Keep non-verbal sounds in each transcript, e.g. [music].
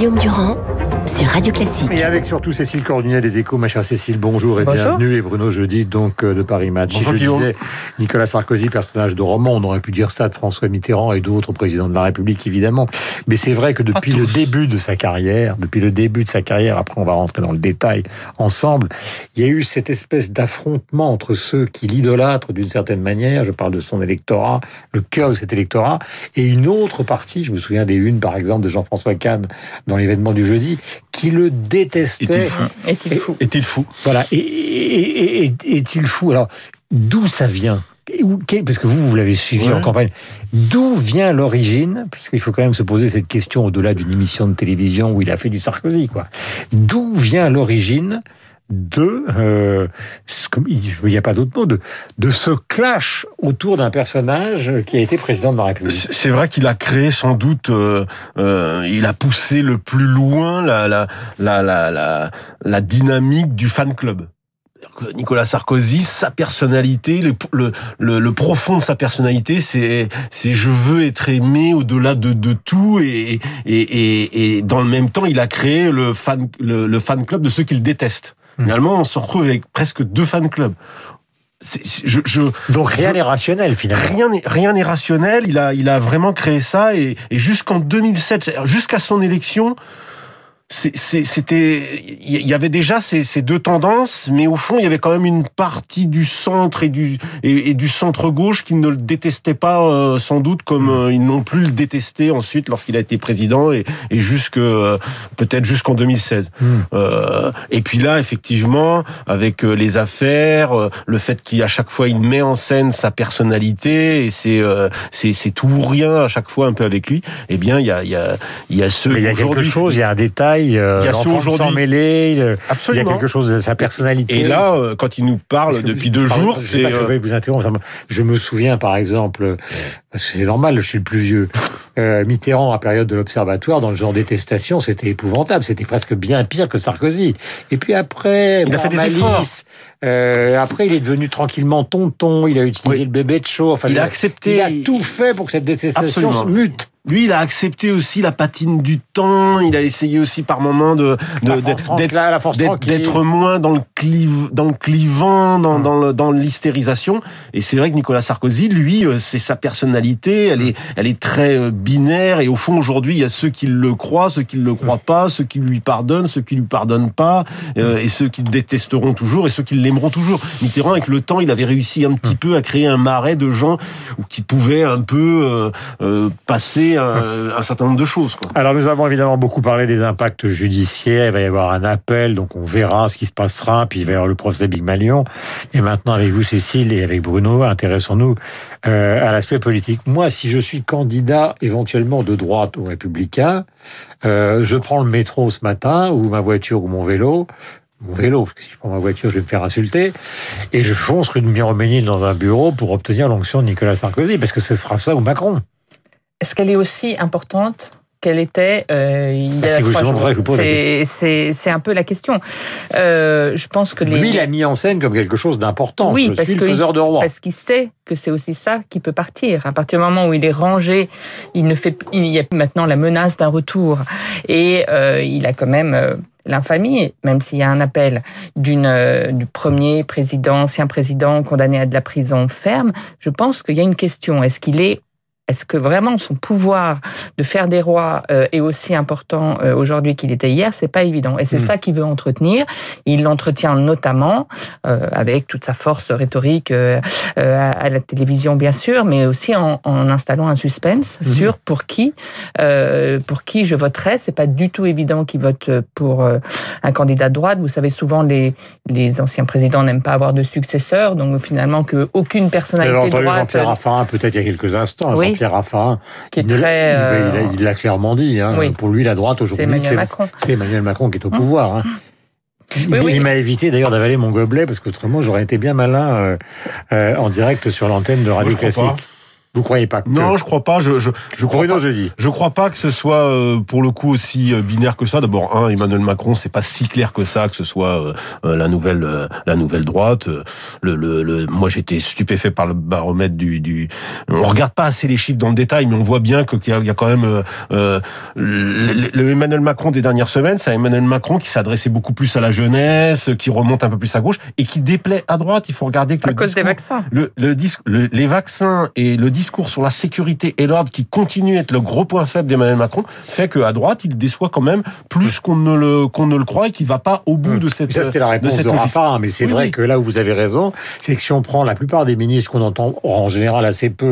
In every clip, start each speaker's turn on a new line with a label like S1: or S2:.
S1: Guillaume Durand sur Radio Classique.
S2: Et avec surtout Cécile Cornuet des Échos, ma chère Cécile, bonjour et
S3: Bonjour.
S2: bienvenue. Et Bruno Jeudi, donc euh, de Paris Match.
S4: Bonjour,
S2: Je disais Nicolas Sarkozy, personnage de roman, on aurait pu dire ça de François Mitterrand et d'autres présidents de la République, évidemment. Mais c'est vrai que depuis le début de sa carrière, depuis le début de sa carrière, après on va rentrer dans le détail ensemble, il y a eu cette espèce d'affrontement entre ceux qui l'idolâtrent d'une certaine manière, je parle de son électorat, le cœur de cet électorat, et une autre partie, je me souviens des unes par exemple de Jean-François Kahn dans l'événement du jeudi, qui le détestait.
S4: Est-il fou
S3: Est-il fou
S2: Voilà. Et, et- et- et- est-il fou Alors, d'où ça vient Parce que vous, vous l'avez suivi
S4: Ouais.
S2: en campagne. D'où vient l'origine Parce qu'il faut quand même se poser cette question au-delà d'une émission de télévision où il a fait du Sarkozy, quoi. D'où vient l'origine de, euh, il n'y a pas d'autre mot, de, de ce clash autour d'un personnage qui a été président de la République.
S4: C'est vrai qu'il a créé sans doute, euh, euh, il a poussé le plus loin la, la, la, la, la, la dynamique du fan club. Nicolas Sarkozy, sa personnalité, le, le, le, profond de sa personnalité, c'est je veux être aimé au-delà de, de tout et, et, et, et dans le même temps, il a créé le fan, le fan club de ceux qu'il déteste.
S2: Hmm.
S4: Finalement, on se retrouve avec presque deux fan clubs. Je, je,
S2: Donc rien n'est rationnel finalement.
S4: rien n'est rien n'est rationnel. Il a il a vraiment créé ça et, et jusqu'en 2007, c'est-à-dire jusqu'à son élection, c'était il y avait déjà ces, ces deux tendances, mais au fond il y avait quand même une partie du centre et du et, et du centre gauche qui ne le détestait pas euh, sans doute comme euh, ils n'ont plus le détesté ensuite lorsqu'il a été président et, et jusque euh, peut-être jusqu'en 2016.
S2: Hmm.
S4: Euh, et puis là, effectivement, avec euh, les affaires, le fait qu'à chaque fois il met en scène sa personnalité et c'est euh, c'est tout ou rien à chaque fois un peu avec lui. Eh bien, il y a il y a il y a
S2: Mais il y a quelque chose, il y a un détail, euh,
S4: Il y a ceux
S2: l'enfant
S4: aujourd'hui-
S2: mêlé, il- y a quelque chose de sa personnalité.
S4: Et là, euh, quand il nous parle depuis deux jours, c'est
S2: je
S4: euh,
S2: vais vous interrompre. Je me souviens, par exemple, euh, parce que c'est normal, je suis le plus vieux. euh, Mitterrand, à période de l'Observatoire, dans le genre détestation, c'était épouvantable. C'était presque bien pire que Sarkozy. Et puis après,
S4: Il a fait des
S2: malice,
S4: efforts.
S2: euh, après, il est devenu tranquillement tonton. Il a utilisé
S4: Oui.
S2: le bébé de chaud. Enfin,
S4: Il a accepté-
S2: Il a tout fait pour que cette détestation
S4: Absolument.
S2: se mute.
S4: Lui, il a accepté aussi la patine du temps. Il a essayé aussi par moments de d'être moins dans le cliv, dans le clivant, dans,
S2: Hum.
S4: dans le dans l'hystérisation. Et c'est vrai que Nicolas Sarkozy, lui, euh, c'est sa personnalité. Elle est elle est très euh, binaire. Et au fond, aujourd'hui, il y a ceux qui le croient, ceux qui ne le croient pas, ceux qui lui pardonnent, ceux qui lui pardonnent pas, euh, et ceux qui le détesteront toujours, et ceux qui l'aimeront toujours. Mitterrand, avec le temps, il avait réussi un petit peu à créer un marais de gens qui pouvaient un peu euh, euh, un, certain nombre de choses.
S2: Alors nous avons évidemment beaucoup parlé des impacts judiciaires, il va y avoir un appel, donc on verra ce qui se passera, puis il va y avoir le procès Big Malion. Et maintenant avec vous Cécile et avec Bruno, intéressons-nous euh, à l'aspect politique. Moi, si je suis candidat éventuellement de droite aux Républicains, euh, je prends le métro ce matin, ou ma voiture ou mon vélo, mon vélo, parce que si je prends ma voiture, je vais me faire insulter, et je fonce rue de Miromesnil dans un bureau pour obtenir l'onction de Nicolas Sarkozy, parce que ce sera ça ou Macron.
S3: Est-ce qu'elle est aussi importante qu'elle était euh, il y
S2: Ah,
S3: a
S2: la
S3: C'est- un peu la question. Euh, je pense que les...
S2: Lui, il a mis en scène comme quelque chose d'important.
S3: Oui,
S2: je
S3: parce
S2: suis le
S3: que
S2: faiseur
S3: il-
S2: de roi.
S3: Parce qu'il sait que c'est aussi ça qui peut partir. À partir du moment où il est rangé, il ne fait, il y a maintenant la menace d'un retour. Et euh, il a quand même l'infamie, même s'il y a un appel d'une euh, du premier président, ancien président condamné à de la prison ferme. Je pense qu'il y a une question. Est-ce qu'il est est-ce que vraiment son pouvoir de faire des rois euh, est aussi important euh, aujourd'hui qu'il était hier? C'est pas évident. Et c'est
S2: Mm.
S3: ça qu'il veut entretenir. Il l'entretient notamment euh, avec toute sa force rhétorique à, la télévision, bien sûr, mais aussi en, en installant un suspense
S2: Mhm.
S3: sur pour qui, pour qui je voterai. C'est pas du tout évident qu'il vote pour un candidat de droite. Vous savez, souvent les les anciens présidents n'aiment pas avoir de successeur, donc finalement que aucune personnalité de
S2: entendu
S3: droite
S2: Jean-Pierre Raffarin peut-être il y a quelques instants.
S3: Oui.
S2: Jean-Pierre Raffarin,
S3: qui est
S2: il ne-
S3: très
S2: il-
S3: euh,
S2: il a- il l'a clairement dit. hein.
S3: Oui.
S2: Pour lui, la droite
S3: c'est
S2: aujourd'hui,
S3: Emmanuel
S2: c'est
S3: Macron.
S2: c'est Emmanuel Macron qui est au pouvoir. hein. Il,
S3: Oui, oui.
S2: il m'a évité d'ailleurs d'avaler mon gobelet parce qu'autrement j'aurais été bien malin euh, euh, en direct sur l'antenne de Radio
S4: Moi, je crois
S2: Classique. Vous croyez pas que...
S4: Non, je crois pas. Je, je, je crois
S2: Bruno,
S4: pas.
S2: je dis.
S4: Je crois pas que ce soit euh, pour le coup aussi euh, binaire que ça. D'abord, un, Emmanuel Macron, c'est pas si clair que ça que ce soit euh, la nouvelle euh, la nouvelle droite. Euh, Le, le, le- moi, j'étais stupéfait par le baromètre du, du. On regarde pas assez les chiffres dans le détail, mais on voit bien que qu'il y a, il y a quand même euh, euh, le, le Emmanuel Macron des dernières semaines. C'est un Emmanuel Macron qui s'adressait beaucoup plus à la jeunesse, qui remonte un peu plus à gauche et qui déplaît à droite. Il faut regarder que
S3: À
S4: le
S3: cause des
S4: discours-
S3: vaccins.
S4: le, le, dis- le- les vaccins et le discours sur la sécurité et l'ordre qui continue à être le gros point faible d'Emmanuel Macron fait qu'à droite, il déçoit quand même plus qu'on ne le qu'on ne le croit et qu'il va pas au bout de cette
S2: Ça, c'était la
S4: de
S2: réponse de. Raffarin, mais c'est
S4: Oui,
S2: vrai
S4: oui.
S2: que là où vous avez raison, c'est que si on prend la plupart des ministres qu'on entend en général assez peu,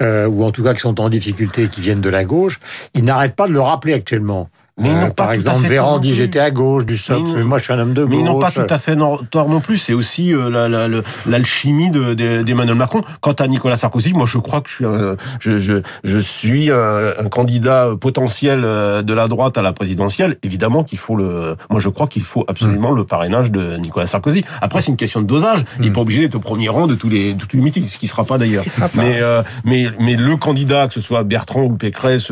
S2: euh, ou en tout cas qui sont en difficulté, qui viennent de la gauche, ils n'arrêtent pas de le rappeler actuellement.
S4: Mais ils n'ont
S2: Euh,
S4: pas
S2: par
S4: tout à
S2: exemple,
S4: fait
S2: Véran dit j'étais à gauche du socle,
S4: Mais n'ont-
S2: moi je suis un homme de gauche.
S4: Mais ils n'ont pas tout à fait tort non plus. C'est aussi euh, la- la- le- l'alchimie de- de- d'Emmanuel Macron. Quant à Nicolas Sarkozy, moi je crois que je suis un, je, je, je suis un, un candidat potentiel euh, de la droite à la présidentielle. Évidemment qu'il faut le. Moi je crois qu'il faut absolument le parrainage de Nicolas Sarkozy. Après c'est une question de dosage. Il n'est pas obligé d'être au premier rang de tous les de tous les meetings, ce qui sera pas d'ailleurs. Mais euh, mais mais le candidat, que ce soit Bertrand ou Pécresse.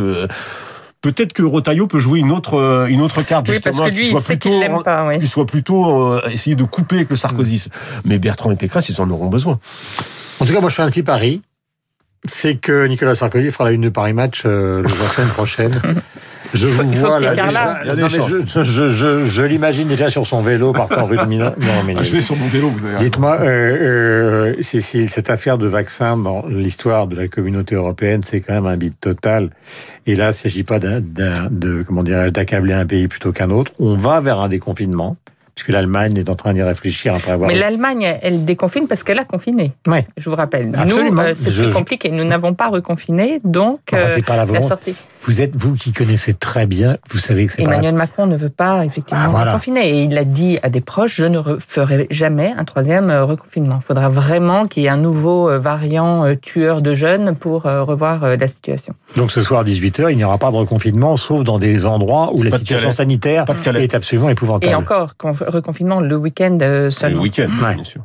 S4: Peut-être que Rotaillot peut jouer une autre euh, une autre carte
S3: Oui, parce
S4: justement
S3: que lui, il
S4: soit
S3: sait
S4: plutôt
S3: l'aime pas. Oui.
S4: qu'il soit plutôt euh, essayer de couper avec le Sarkozysme. Mais Bertrand et Pécresse, ils en auront besoin.
S2: En tout cas, moi je fais un petit pari. C'est que Nicolas Sarkozy fera la une de Paris Match euh, la semaine prochaine. [laughs] Je vous
S3: il faut
S2: vois là. Déjà- non, mais je, je, je, je l'imagine déjà sur son vélo partant rue de Milan. [laughs] Non, mais
S4: Ah, je vais sur mon vélo, vous avez.
S2: Dites-moi, euh, euh, Cécile, cette affaire de vaccin dans l'histoire de la communauté européenne, c'est quand même un bide total. Et là, il ne s'agit pas d'un, d'un- de, comment dirais-je, d'accabler un pays plutôt qu'un autre. On va vers un déconfinement, puisque l'Allemagne est en train d'y réfléchir après avoir.
S3: Mais l'Allemagne, elle déconfine parce qu'elle a confiné.
S2: Ouais.
S3: Je vous rappelle.
S2: Absolument.
S3: Nous, euh, c'est
S2: Je-
S3: plus compliqué. Nous n'avons pas reconfiné, donc
S2: Enfin,
S3: euh,
S2: c'est pas la
S3: la sortie.
S2: Vous êtes vous qui connaissez très bien, vous savez que c'est pas.
S3: Emmanuel Macron ne veut pas effectivement
S2: Ah, voilà.
S3: reconfiner. Et il a dit à des proches, je ne ferai jamais un troisième euh, reconfinement. Il faudra vraiment qu'il y ait un nouveau euh, variant tueur de jeunes pour revoir la situation.
S2: Donc ce soir 18h, il n'y aura pas de reconfinement, sauf dans des endroits où la
S4: Pas
S2: situation sanitaire est absolument épouvantable.
S3: Et encore, reconfinement le week-end euh,
S4: Le
S3: seulement.
S4: week-end,
S2: Ouais.
S4: bien sûr.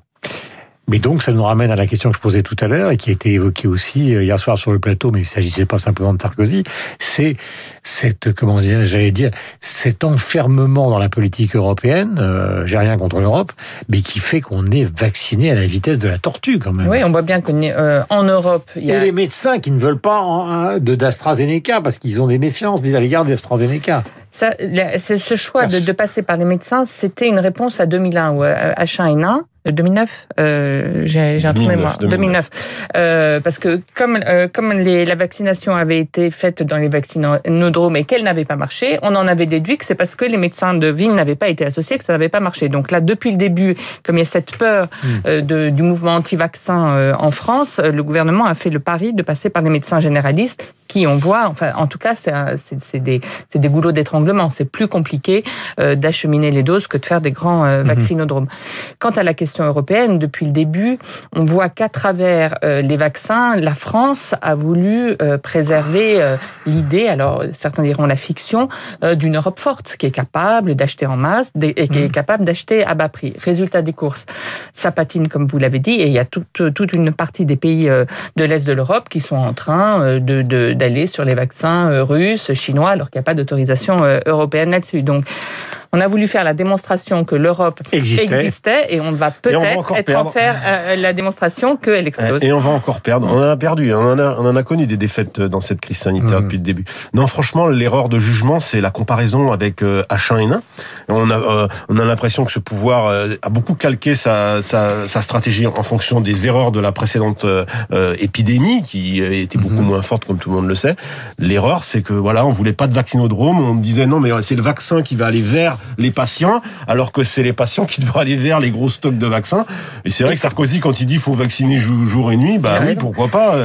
S2: Mais donc, ça nous ramène à la question que je posais tout à l'heure et qui a été évoquée aussi euh, hier soir sur le plateau, mais il ne s'agissait pas simplement de Sarkozy. C'est cette, comment dire, j'allais dire, cet enfermement dans la politique européenne, euh, j'ai rien contre l'Europe, mais qui fait qu'on est vacciné à la vitesse de la tortue quand même.
S3: Oui, on voit bien qu'en Europe, il y
S2: Et
S3: a
S2: les médecins qui ne veulent pas de d'AstraZeneca parce qu'ils ont des méfiances vis à l'égard d'AstraZeneca.
S3: Ça, la- ce choix de, de passer par les médecins, c'était une réponse à 2001 ou à H1N1. 2009, euh, j'ai j'ai un trou de
S4: 2009,
S3: mémoire.
S4: 2009.
S3: 2009. Euh, parce que comme euh, comme les, la vaccination avait été faite dans les vaccinodromes et qu'elle n'avait pas marché, on en avait déduit que c'est parce que les médecins de ville n'avaient pas été associés que ça n'avait pas marché. Donc là, depuis le début, comme il y a cette peur euh, de, du mouvement anti-vaccin euh, en France, euh, le gouvernement a fait le pari de passer par les médecins généralistes qui, on voit, enfin, en tout cas, c'est des, goulots d'étranglement. C'est plus compliqué euh, d'acheminer les doses que de faire des grands euh, vaccinodromes. Quant à la question européenne, depuis le début, on voit qu'à travers euh, les vaccins, la France a voulu préserver l'idée, alors certains diront la fiction, d'une Europe forte qui est capable d'acheter en masse et qui est capable d'acheter à bas prix. Résultat des courses, ça patine comme vous l'avez dit, et il y a toute, toute une partie des pays de l'Est de l'Europe qui sont en train de- de- d'aller sur les vaccins euh, russes, chinois, alors qu'il n'y a pas d'autorisation euh, européenne là-dessus. Donc, on a voulu faire la démonstration que l'Europe
S2: Existait.
S3: existait et on va
S4: Et on va
S3: peut-être être en faire euh, la démonstration qu'elle explose.
S4: Et on va encore perdre. On en a perdu. On en a, on en a connu des défaites dans cette crise sanitaire
S2: Mhm.
S4: depuis le début. Non, franchement, l'erreur de jugement, c'est la comparaison avec euh, H1N1. On a, euh, on a l'impression que ce pouvoir euh, a beaucoup calqué sa, sa, sa stratégie en fonction des erreurs de la précédente euh, euh, épidémie, qui euh, était beaucoup
S2: Mhm.
S4: moins forte, comme tout le monde le sait. L'erreur, c'est que voilà, on voulait pas de vaccinodrome. On disait non, mais c'est le vaccin qui va aller vers les patients, alors que c'est les patients qui devraient aller vers les gros stocks de vaccins. Et c'est vrai que Sarkozy, quand il dit faut vacciner jou- jour et nuit, bah oui,
S3: raison.
S4: pourquoi pas.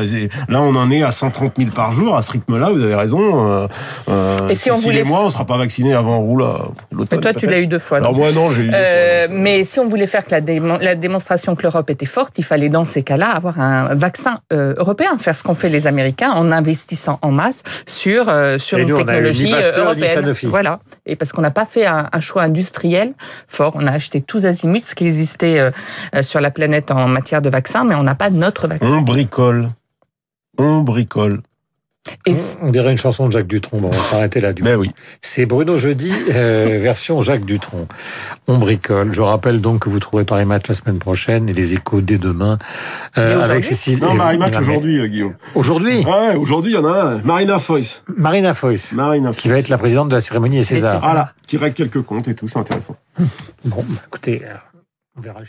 S4: Là, on en est à 130 000 par jour. À ce rythme-là, vous avez raison. Euh, euh,
S3: Et si on
S4: Cécile
S3: voulait-
S4: et moi, on sera pas vaccinés avant Roula.
S3: Mais toi, tu l'as eu deux fois.
S4: Alors moi, non, j'ai eu. deux
S3: Euh,
S4: fois.
S3: mais si on voulait faire que la, démon- la démonstration que l'Europe était forte, il fallait dans ces cas-là avoir un vaccin euh, européen, faire ce qu'ont fait les Américains en investissant en masse sur sur sur
S2: Et
S3: une
S2: nous, on a eu ni
S3: technologie
S2: Pasteur,
S3: euh,
S2: ni
S3: européenne.
S2: Sanofi.
S3: Voilà. Et parce qu'on n'a pas fait un, choix industriel fort, on a acheté tous azimuts ce qui existait euh, euh, sur la planète en matière de vaccins, mais on n'a pas notre vaccin.
S4: On bricole. On bricole.
S3: Et
S2: On dirait une chanson de Jacques Dutronc. Bon, on va s'arrêter là. Du
S4: Mais
S2: coup.
S4: oui.
S2: C'est Bruno Jeudi, euh, [laughs] version Jacques Dutronc. On bricole. Je rappelle donc que vous trouverez Paris Match la semaine prochaine et les échos dès demain euh, avec Cécile.
S4: Non, Marie Match aujourd'hui, euh, Guillaume.
S2: Aujourd'hui,
S4: Ouais, aujourd'hui, il y en a un. Marina Foyce.
S2: Marina Foïs,
S4: Marina
S2: qui va être la présidente de la cérémonie et César.
S4: Voilà, qui règle quelques comptes et tout, c'est intéressant.
S2: Bon, bah, écoutez, on verra.